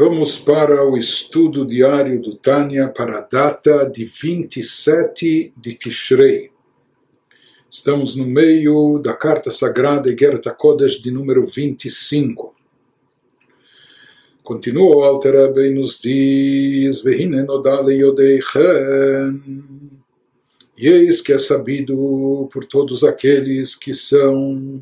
Vamos para o estudo diário do Tânia para a data de 27 de Tishrei. Estamos no meio da carta sagrada Igerta Kodesh de número 25. Continua o Alter Rebbe e nos diz Vehine nodale E eis que é sabido por todos aqueles que são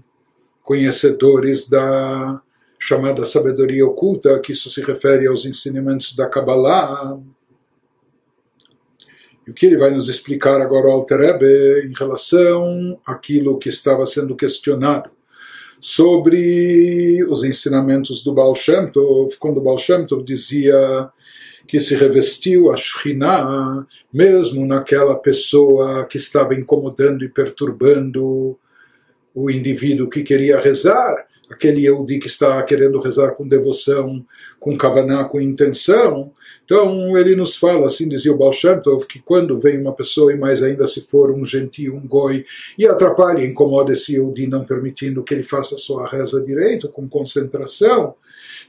conhecedores da chamada sabedoria oculta, que isso se refere aos ensinamentos da Kabbalah. E o que ele vai nos explicar agora, Alter Rebbe, em relação àquilo que estava sendo questionado sobre os ensinamentos do Baal Shem Tov, quando o Baal Shem Tov dizia que se revestiu a Shekhinah, mesmo naquela pessoa que estava incomodando e perturbando o indivíduo que queria rezar, aquele Yehudi que está querendo rezar com devoção, com kavaná, com intenção. Então ele nos fala, assim dizia o Baal Shem Tov, que quando vem uma pessoa, e mais ainda se for um gentio, um goi, e atrapalha, incomoda esse Yehudi, não permitindo que ele faça sua reza direito, com concentração,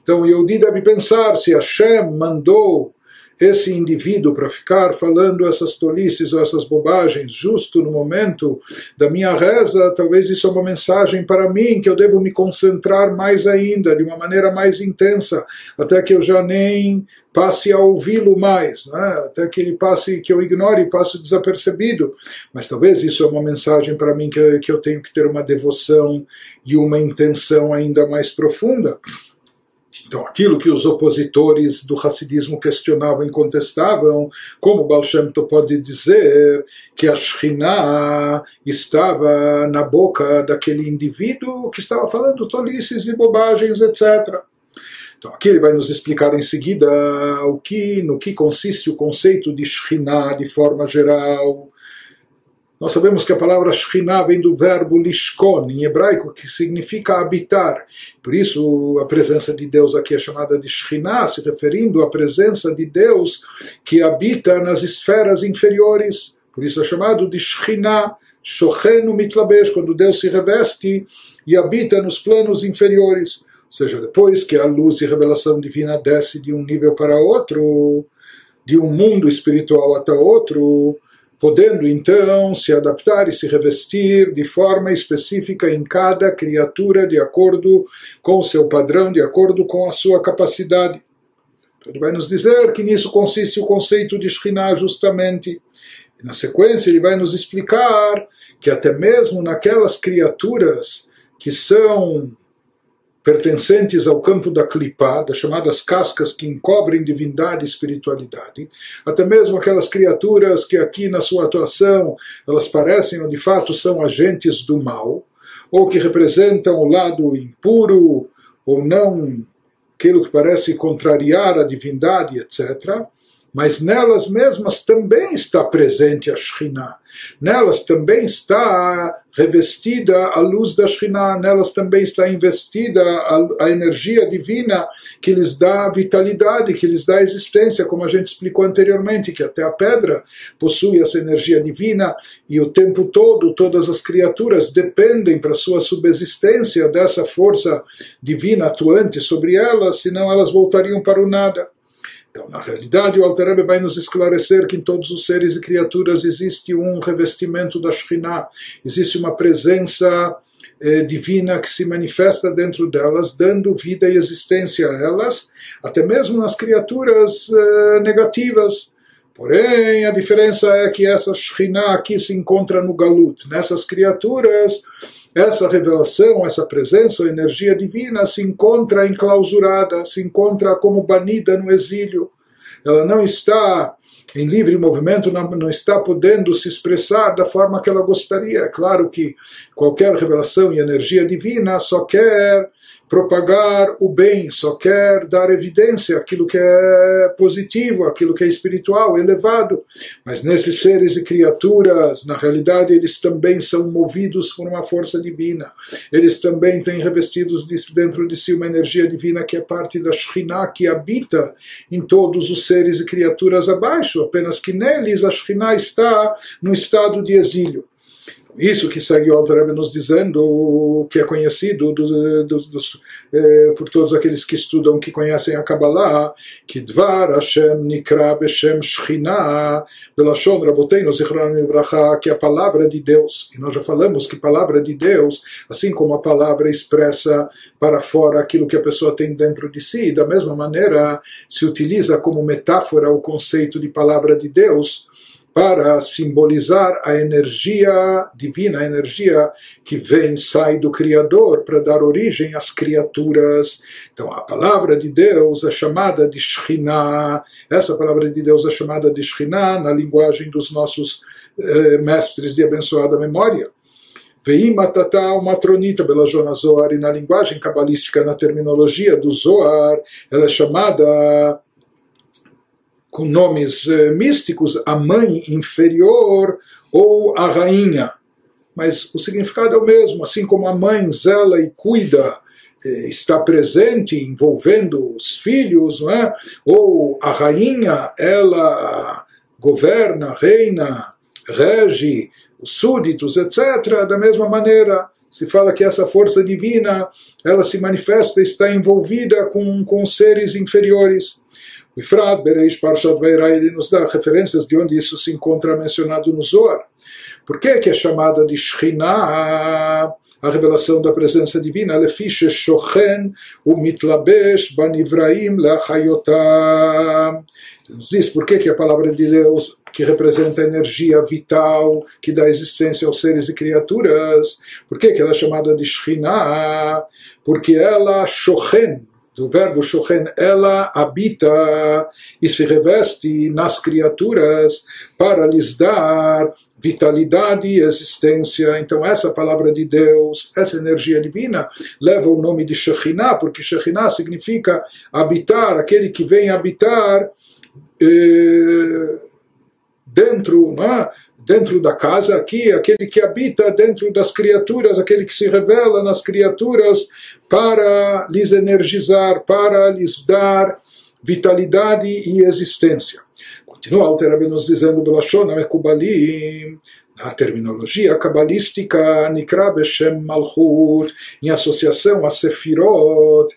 então o Yehudi deve pensar se Hashem mandou esse indivíduo para ficar falando essas tolices ou essas bobagens justo no momento da minha reza, talvez isso é uma mensagem para mim que eu devo me concentrar mais ainda, de uma maneira mais intensa, até que eu já nem passe a ouvi-lo mais, né? até que ele passe, que eu ignore e passe desapercebido. Mas talvez isso é uma mensagem para mim que, que eu tenho que ter uma devoção e uma intenção ainda mais profunda. Então, aquilo que os opositores do racidismo questionavam e contestavam, como Baal Shem Tov pode dizer que a Shekhinah estava na boca daquele indivíduo que estava falando tolices e bobagens, etc. Então, aqui ele vai nos explicar em seguida o que, no que consiste o conceito de Shekhinah de forma geral, nós sabemos que a palavra Shekhinah vem do verbo lishkon, em hebraico, que significa habitar. Por isso, a presença de Deus aqui é chamada de Shekhinah, se referindo à presença de Deus que habita nas esferas inferiores. Por isso é chamado de Shekhinah, Shochenu Mitlabesh, quando Deus se reveste e habita nos planos inferiores. Ou seja, depois que a luz e revelação divina desce de um nível para outro, de um mundo espiritual até outro, podendo então se adaptar e se revestir de forma específica em cada criatura de acordo com o seu padrão, de acordo com a sua capacidade. Ele vai nos dizer que nisso consiste o conceito de Shekhinah justamente. E na sequência ele vai nos explicar que até mesmo naquelas criaturas que são pertencentes ao campo da clipá, das chamadas cascas que encobrem divindade e espiritualidade, até mesmo aquelas criaturas que aqui na sua atuação elas parecem ou de fato são agentes do mal, ou que representam o lado impuro ou não aquilo que parece contrariar a divindade, etc mas nelas mesmas também está presente a Shekhinah. Nelas também está revestida a luz da Shekhinah, nelas também está investida a, a, energia divina que lhes dá vitalidade, que lhes dá existência, como a gente explicou anteriormente, que até a pedra possui essa energia divina e o tempo todo todas as criaturas dependem para sua subsistência dessa força divina atuante sobre elas, senão elas voltariam para o nada. Então, na realidade, o Alter Rebbe vai nos esclarecer que em todos os seres e criaturas existe um revestimento da Shekhinah, existe uma presença eh, divina que se manifesta dentro delas, dando vida e existência a elas, até mesmo nas criaturas eh, negativas. Porém, a diferença é que essa Shekhinah aqui se encontra no Galut. Nessas criaturas, essa revelação, essa presença, a energia divina se encontra enclausurada, se encontra como banida no exílio. Ela não está em livre movimento, não, não está podendo se expressar da forma que ela gostaria. É claro que qualquer revelação e energia divina só quer propagar o bem, só quer dar evidência aquilo que é positivo, aquilo que é espiritual, elevado. Mas nesses seres e criaturas, na realidade, eles também são movidos por uma força divina. Eles também têm revestidos dentro de si uma energia divina que é parte da Shekhinah, que habita em todos os seres e criaturas abaixo, apenas que neles a Shekhinah está no estado de exílio. Isso que segue o Alter nos dizendo, que é conhecido do, do, dos, eh, por todos aqueles que estudam, que conhecem a Kabbalah, que Dvar Hashem Nikra Beshem Shechina, Belashon Raboteinu Zichron Ibracha, que a palavra de Deus. E nós já falamos que palavra de Deus, assim como a palavra expressa para fora aquilo que a pessoa tem dentro de si, da mesma maneira se utiliza como metáfora o conceito de palavra de Deus para simbolizar a energia divina, a energia que vem, sai do Criador para dar origem às criaturas. Então, a palavra de Deus é chamada de Shekhinah, essa palavra de Deus é chamada de Shekhinah na linguagem dos nossos eh, mestres de abençoada memória. Veimatata, uma tronita pela Jonas Zohar, e na linguagem cabalística, na terminologia do Zohar, ela é chamada com nomes eh, místicos, a mãe inferior ou a rainha. Mas o significado é o mesmo, assim como a mãe zela e cuida, eh, está presente envolvendo os filhos, é? ou a rainha, ela governa, reina, rege os súditos, etc. Da mesma maneira, se fala que essa força divina, ela se manifesta, está envolvida com, com seres inferiores. O Ifrat Bereish Parshat Vairá, ele nos dá referências de onde isso se encontra mencionado no Zohar. Por que, que é chamada de Shekhinah? a revelação da presença divina, Lefiche Shochen, o Mitlabesh, Banivraim, Lachayotam. Nos diz por que, que a palavra de Deus, que representa a energia vital, que dá existência aos seres e criaturas, por que, que ela é chamada de Shekhinah? Porque ela, Shochen, do verbo shochen, ela habita e se reveste nas criaturas para lhes dar vitalidade e existência. Então, essa palavra de Deus, essa energia divina, leva o nome de Shekhinah, porque Shekhinah significa habitar, aquele que vem habitar eh, dentro, é? Dentro da casa aqui, aquele que habita dentro das criaturas, aquele que se revela nas criaturas para lhes energizar, para lhes dar vitalidade e existência. Continua Alter nos dizendo Belashon Mekubalim, na terminologia cabalística, Nikra Malchut, em associação a Sefirot,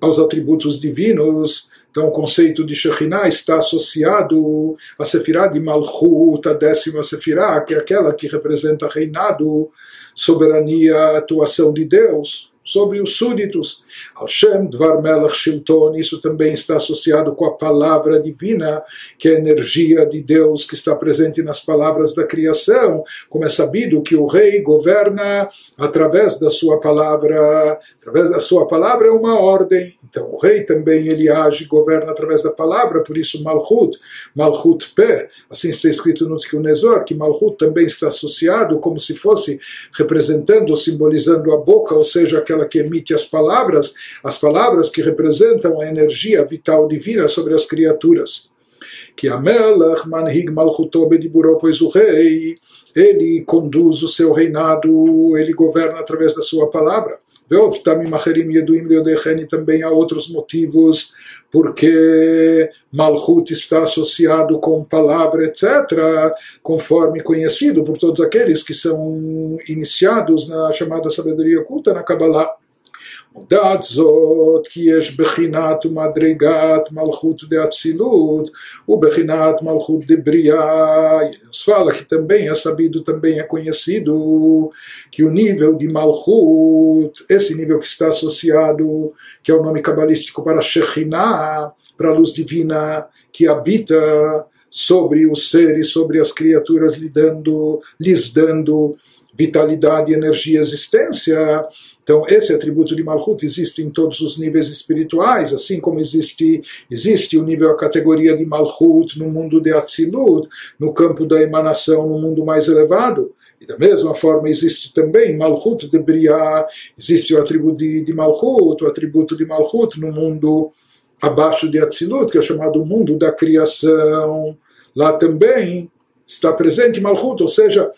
aos atributos divinos, então o conceito de Shekhinah está associado a Sefirah de Malchut, a décima Sefirah, que é aquela que representa reinado, soberania, atuação de Deus sobre os súditos. Hashem Dvar Melech Shilton, isso também está associado com a palavra divina, que é a energia de Deus que está presente nas palavras da criação, como é sabido que o rei governa através da sua palavra, através da sua palavra é uma ordem, então o rei também ele age, governa através da palavra, por isso Malchut, Malchut Pé, assim está escrito no Tikkun Nezor, que Malchut também está associado como se fosse representando ou simbolizando a boca, ou seja, aquela que emite as palavras, as palavras que representam a energia vital divina sobre as criaturas. Que Amelach manhig malchuto pois o rei, ele conduz o seu reinado, ele governa através da sua palavra. Também há outros motivos porque Malchut está associado com palavra, etc., conforme conhecido por todos aqueles que são iniciados na chamada sabedoria oculta na Kabbalah. מודעת זאת כי יש בחינת ומדרגת מלכות דאצילות ובחינת מלכות דבריאה. Nos fala que também é sabido, também é conhecido que o nível de Malchut, esse nível que está associado, que é o nome cabalístico para Shekhinah, para a luz divina que habita sobre os seres, sobre as criaturas, lhe dando, lhes dando vitalidade, energia, existência. Então, esse atributo de Malchut existe em todos os níveis espirituais, assim como existe, existe o nível, a categoria de Malchut no mundo de Atzilut, no campo da emanação, no mundo mais elevado. E da mesma forma existe também Malchut de Briah, existe o atributo de, de o atributo de Malchut no mundo abaixo de Atzilut, que é chamado mundo da criação. Lá também está presente Malchut, ou seja,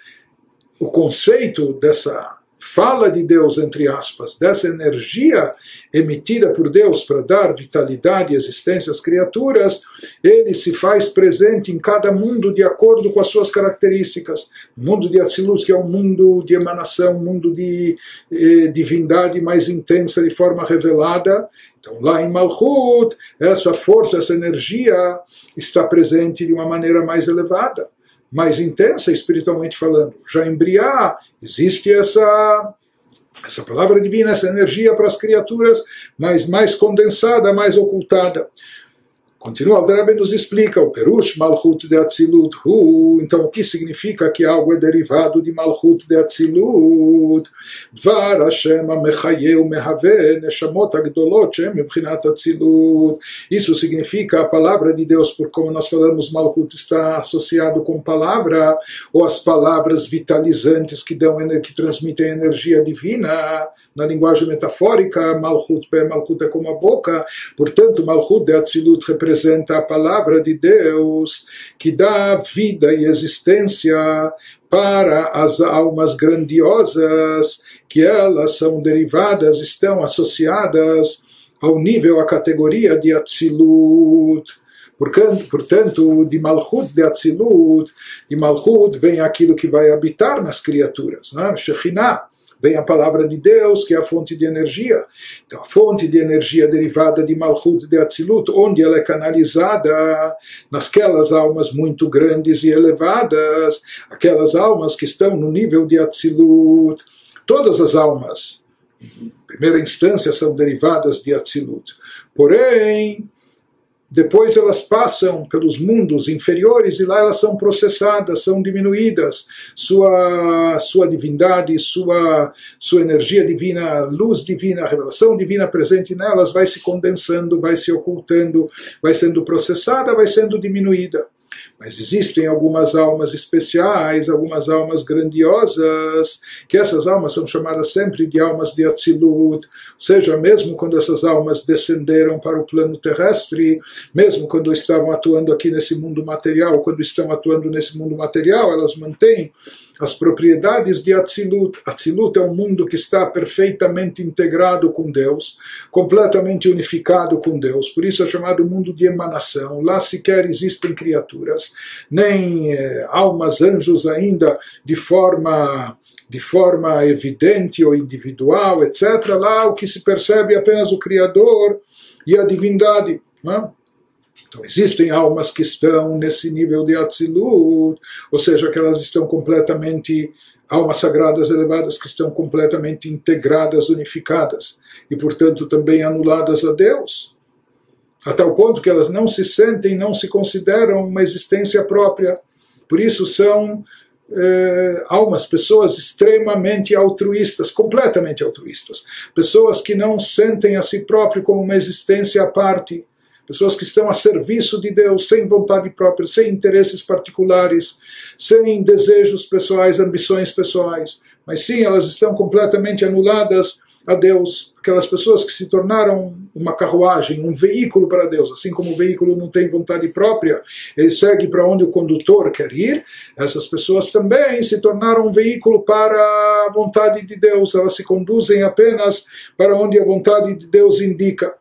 o conceito dessa fala de Deus, entre aspas, dessa energia emitida por Deus para dar vitalidade e existência às criaturas, ele se faz presente em cada mundo de acordo com as suas características. O mundo de Atzilut, que é um mundo de emanação, um mundo de eh, divindade mais intensa de forma revelada, então, lá em Malchut, essa força, essa energia está presente de uma maneira mais elevada mais intensa espiritualmente falando. Já em Briá existe essa essa palavra divina, essa energia para as criaturas, mas mais condensada, mais ocultada. Continua, Alter nos explica o Perush Malchut de Atzilut Hu. Então, o que significa que algo é derivado de Malchut de Atzilut? Dvar Hashem Mechayeu Mehave Neshamot Agdolot Shem Mebchinat Atzilut. Isso significa a palavra de Deus, por como nós falamos, Malchut está associado com palavra, ou as palavras vitalizantes que, dão, que transmitem energia divina na linguagem metafórica, Malchut Pé, Malchut é como a boca, portanto, Malchut de Atzilut representa a palavra de Deus que dá vida e existência para as almas grandiosas, que elas são derivadas, estão associadas ao nível, à categoria de Atzilut. Portanto, de Malchut de Atzilut, de Malchut vem aquilo que vai habitar nas criaturas, né? Shekhinah vem a palavra de Deus, que é a fonte de energia. Então, a fonte de energia derivada de Malchut de Atzilut, onde ela é canalizada nasquelas almas muito grandes e elevadas, aquelas almas que estão no nível de Atzilut. Todas as almas, em primeira instância, são derivadas de Atzilut. Porém, depois elas passam pelos mundos inferiores e lá elas são processadas, são diminuídas. Sua, sua divindade, sua, sua energia divina, luz divina, revelação divina presente nelas vai se condensando, vai se ocultando, vai sendo processada, vai sendo diminuída. Mas existem algumas almas especiais, algumas almas grandiosas, que essas almas são chamadas sempre de almas de Atzilut, ou seja, mesmo quando essas almas descenderam para o plano terrestre, mesmo quando estavam atuando aqui nesse mundo material, quando estão atuando nesse mundo material, elas mantêm as propriedades de Atzilut. Atzilut é um mundo que está perfeitamente integrado com Deus, completamente unificado com Deus, por isso é chamado mundo de emanação. Lá sequer existem criaturas, nem eh, almas, anjos ainda de forma de forma evidente ou individual, etc. Lá o que se percebe é apenas o Criador e a divindade. Não é? Então existem almas que estão nesse nível de Atzilut, ou seja, que elas estão completamente, almas sagradas elevadas que estão completamente integradas, unificadas, e portanto também anuladas a Deus, a tal ponto que elas não se sentem, não se consideram uma existência própria. Por isso são eh, almas, pessoas extremamente altruístas, completamente altruístas, pessoas que não sentem a si próprio como uma existência à parte, pessoas que estão a serviço de Deus, sem vontade própria, sem interesses particulares, sem desejos pessoais, ambições pessoais, mas sim elas estão completamente anuladas a Deus, aquelas pessoas que se tornaram uma carruagem, um veículo para Deus, assim como o veículo não tem vontade própria, ele segue para onde o condutor quer ir, essas pessoas também se tornaram um veículo para a vontade de Deus, elas se conduzem apenas para onde a vontade de Deus indica.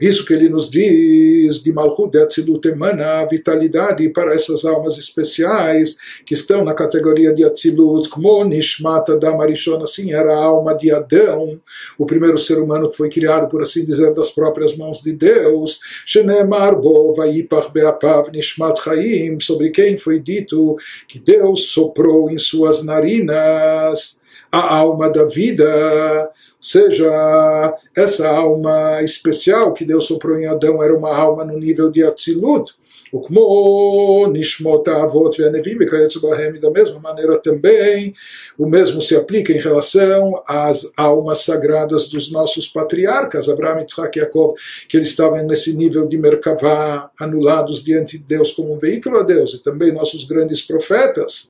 Isso que ele nos diz de Malchut Atzilut emana vitalidade para essas almas especiais que estão na categoria de Atzilut, como Nishmat Adam Arishon, assim era a alma de Adão, o primeiro ser humano que foi criado, por assim dizer, das próprias mãos de Deus, Shenemar Bo Vayipach Beapav Nishmat Chaim, sobre quem foi dito que Deus soprou em suas narinas a alma da vida, seja, essa alma especial que Deus soprou em Adão era uma alma no nível de Atzilut, וכמו נשמות האבות והנביאים וכיוצא בהם, da mesma maneira também, o mesmo se aplica em relação às almas sagradas dos nossos patriarcas, Abraão, Isaac e Jacob, que eles estavam nesse nível de Merkavá, anulados diante de Deus como um veículo a Deus, e também nossos grandes profetas,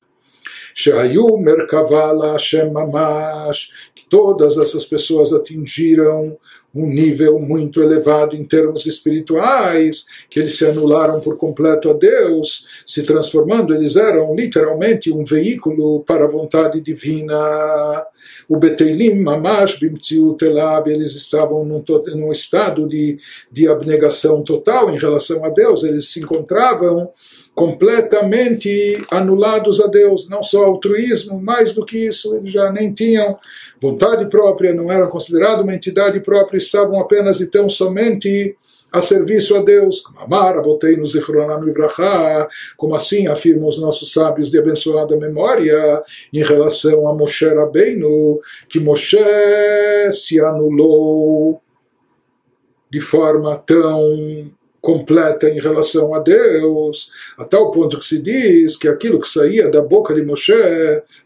Shehayu Merkavala Hashem Mamash, que todas essas pessoas atingiram um nível muito elevado em termos espirituais, que eles se anularam por completo a Deus, se transformando, eles eram literalmente um veículo para a vontade divina. O Beteilim Mamash Bimtziut Elav, eles estavam num, num estado de, de abnegação total em relação a Deus, eles se encontravam completamente anulados a Deus, não só altruísmo, mais do que isso, eles já nem tinham vontade própria, não eram considerados uma entidade própria, estavam apenas e tão somente a serviço a Deus, Amar, botei no Zichronam Libraha, como assim afirmam os nossos sábios de abençoada memória, em relação a Moshe Rabbeinu, que Moshe se anulou de forma tão completa em relação a Deus, a tal ponto que se diz que aquilo que saía da boca de Moshe,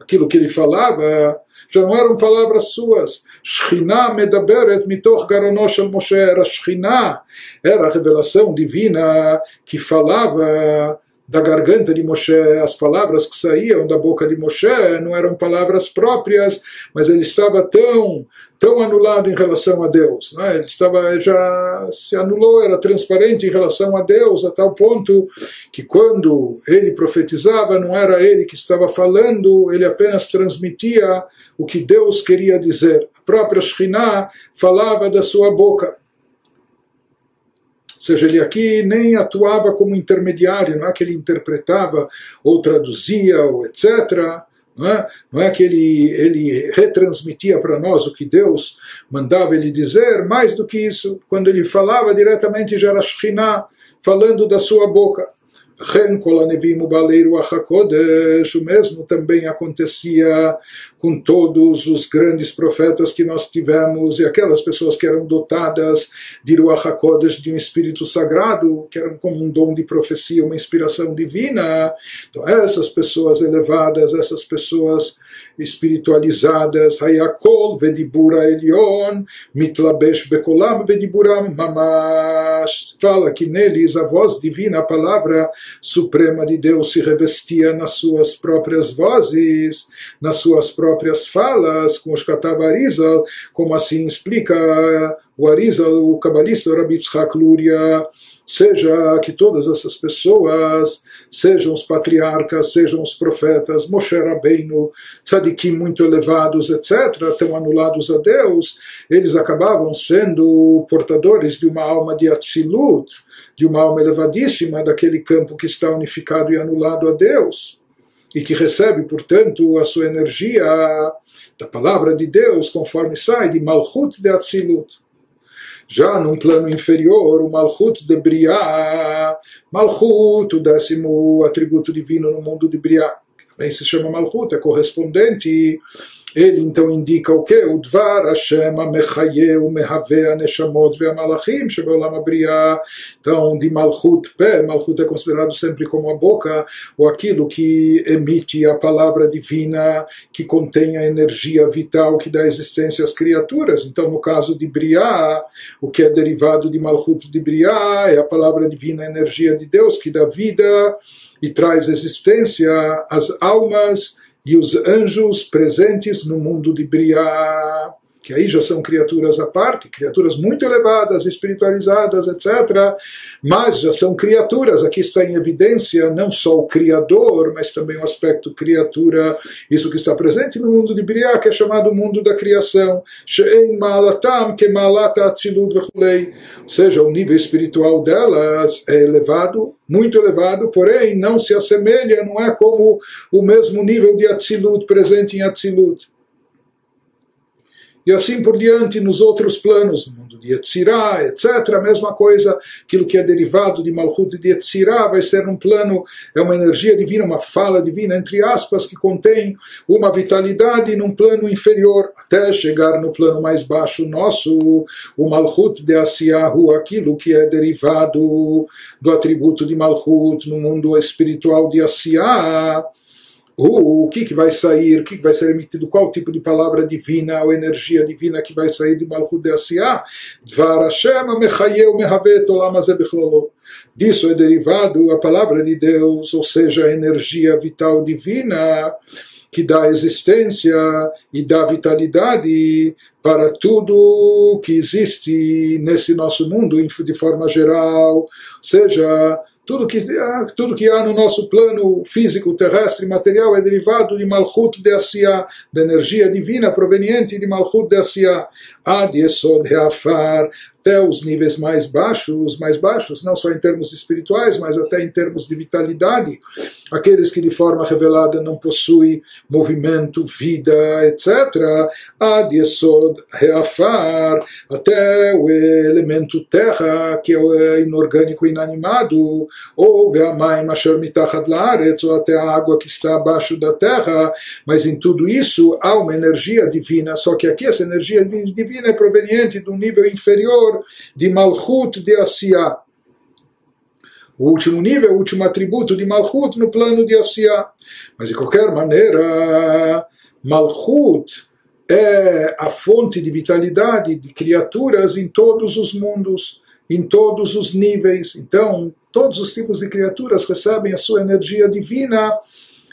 aquilo que ele falava, já não eram palavras suas. Shekhinah medaberet mitoch garono shel Moshe, era Shekhinah, era a revelação divina que falava da garganta de Moshe, as palavras que saíam da boca de Moshe não eram palavras próprias, mas ele estava tão, tão anulado em relação a Deus. Né? Ele estava já se anulou, era transparente em relação a Deus, a tal ponto que quando ele profetizava, não era ele que estava falando, ele apenas transmitia o que Deus queria dizer. A própria Shekhinah falava da sua boca. Seja, ele aqui nem atuava como intermediário, não é que ele interpretava ou traduzia ou etc. Não é, não é que ele, ele retransmitia para nós o que Deus mandava ele dizer, mais do que isso, quando ele falava diretamente já era Shekhinah, falando da sua boca. Ren Kolanevim Baleiro Achakodesh, o mesmo também acontecia com todos os grandes profetas que nós tivemos e aquelas pessoas que eram dotadas de Ruach HaKodesh, de um espírito sagrado, que eram como um dom de profecia, uma inspiração divina. Então, essas pessoas elevadas, essas pessoas espiritualizadas, Hayakol vedibura elion, mitlabesh bekolam vediburam mamash. Fala que neles a voz divina, a palavra suprema de Deus se revestia nas suas próprias vozes, nas suas próprias falas, com os Katabarizal, como assim explica o Arizal, o cabalista Rabi Tzchak Luria, seja que todas essas pessoas, sejam os patriarcas, sejam os profetas, Moshe Rabbeinu, tzadikim muito elevados, etc., estão anulados a Deus, eles acabavam sendo portadores de uma alma de Atzilut, de uma alma elevadíssima daquele campo que está unificado e anulado a Deus e que recebe, portanto, a sua energia da palavra de Deus, conforme sai de Malchut de Atzilut. Já num plano inferior, o Malchut de Briah, Malchut, o décimo atributo divino no mundo de que também se chama Malchut, é correspondente ele então indica o que? O Dvar Hashem Amechaye Umehave Aneshamot Ve'amalachim Shebeolam Abriah. Então, de Malchut Pé, Malchut é considerado sempre como a boca, ou aquilo que emite a palavra divina, que contém a energia vital que dá existência às criaturas. Então, no caso de Briah, o que é derivado de Malchut de Briah é a palavra divina, a energia de Deus, que dá vida e traz existência às almas e os anjos presentes no mundo de Briah, que aí já são criaturas à parte, criaturas muito elevadas, espiritualizadas, etc. Mas já são criaturas, aqui está em evidência não só o Criador, mas também o aspecto criatura, isso que está presente no mundo de Briah, que é chamado mundo da criação. Ou seja, o nível espiritual delas é elevado, muito elevado, porém não se assemelha, não é como o mesmo nível de Atzilut presente em Atzilut e assim por diante nos outros planos, no mundo de Yetzirah, etc. A mesma coisa, aquilo que é derivado de Malchut de Yetzirah vai ser um plano, é uma energia divina, uma fala divina, entre aspas, que contém uma vitalidade num plano inferior, até chegar no plano mais baixo nosso, o Malchut de Asiyahu, aquilo que é derivado do atributo de Malchut no mundo espiritual de Asiyah o, o que, que vai sair, o que, que vai ser emitido, qual tipo de palavra divina ou energia divina que vai sair de Malchut de Asiyah. Dvar Hashem mechayeu mehavet olam. Disso é derivado a palavra de Deus, ou seja, a energia vital divina que dá existência e dá vitalidade para tudo que existe nesse nosso mundo de forma geral, ou seja, tudo que, ah, tudo que há no nosso plano físico, terrestre, material é derivado de Malchut de Asiya, da energia divina proveniente de Malchut de Asiya. Ad Yesod Reafar, até os níveis mais baixos, mais baixos, não só em termos espirituais, mas até em termos de vitalidade, aqueles que de forma revelada não possuem movimento, vida, etc. Ad Yesod Reafar, até o elemento terra, que é inorgânico inanimado, ou Ve'amayim Asher Laaretz, ou até a água que está abaixo da terra, mas em tudo isso há uma energia divina, só que aqui essa energia divina é proveniente de um nível inferior de Malchut de Asiá. O último nível, o último atributo de Malchut no plano de Asiá. Mas de qualquer maneira, Malchut é a fonte de vitalidade de criaturas em todos os mundos, em todos os níveis. Então, todos os tipos de criaturas recebem a sua energia divina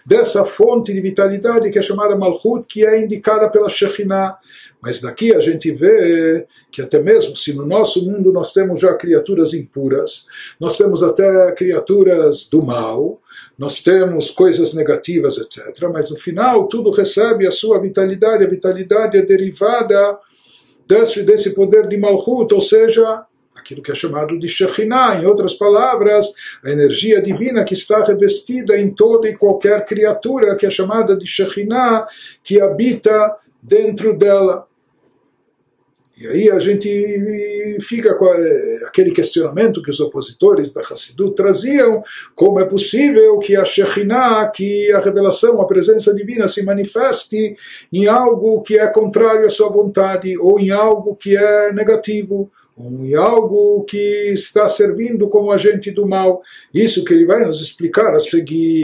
dessa fonte de vitalidade que é chamada Malchut, que é indicada pela Shekhinah. Mas daqui a gente vê que até mesmo se no nosso mundo nós temos já criaturas impuras, nós temos até criaturas do mal, nós temos coisas negativas, etc. Mas no final tudo recebe a sua vitalidade, a vitalidade é derivada desse, desse poder de Malchut, ou seja, aquilo que é chamado de Shekhinah, em outras palavras, a energia divina que está revestida em toda e qualquer criatura, que é chamada de Shekhinah, que habita dentro dela. E aí a gente fica com aquele questionamento que os opositores da Hassidut traziam, como é possível que a Shekhinah, que a revelação, a presença divina se manifeste em algo que é contrário à sua vontade, ou em algo que é negativo, ou em algo que está servindo como agente do mal. Isso que ele vai nos explicar a seguir.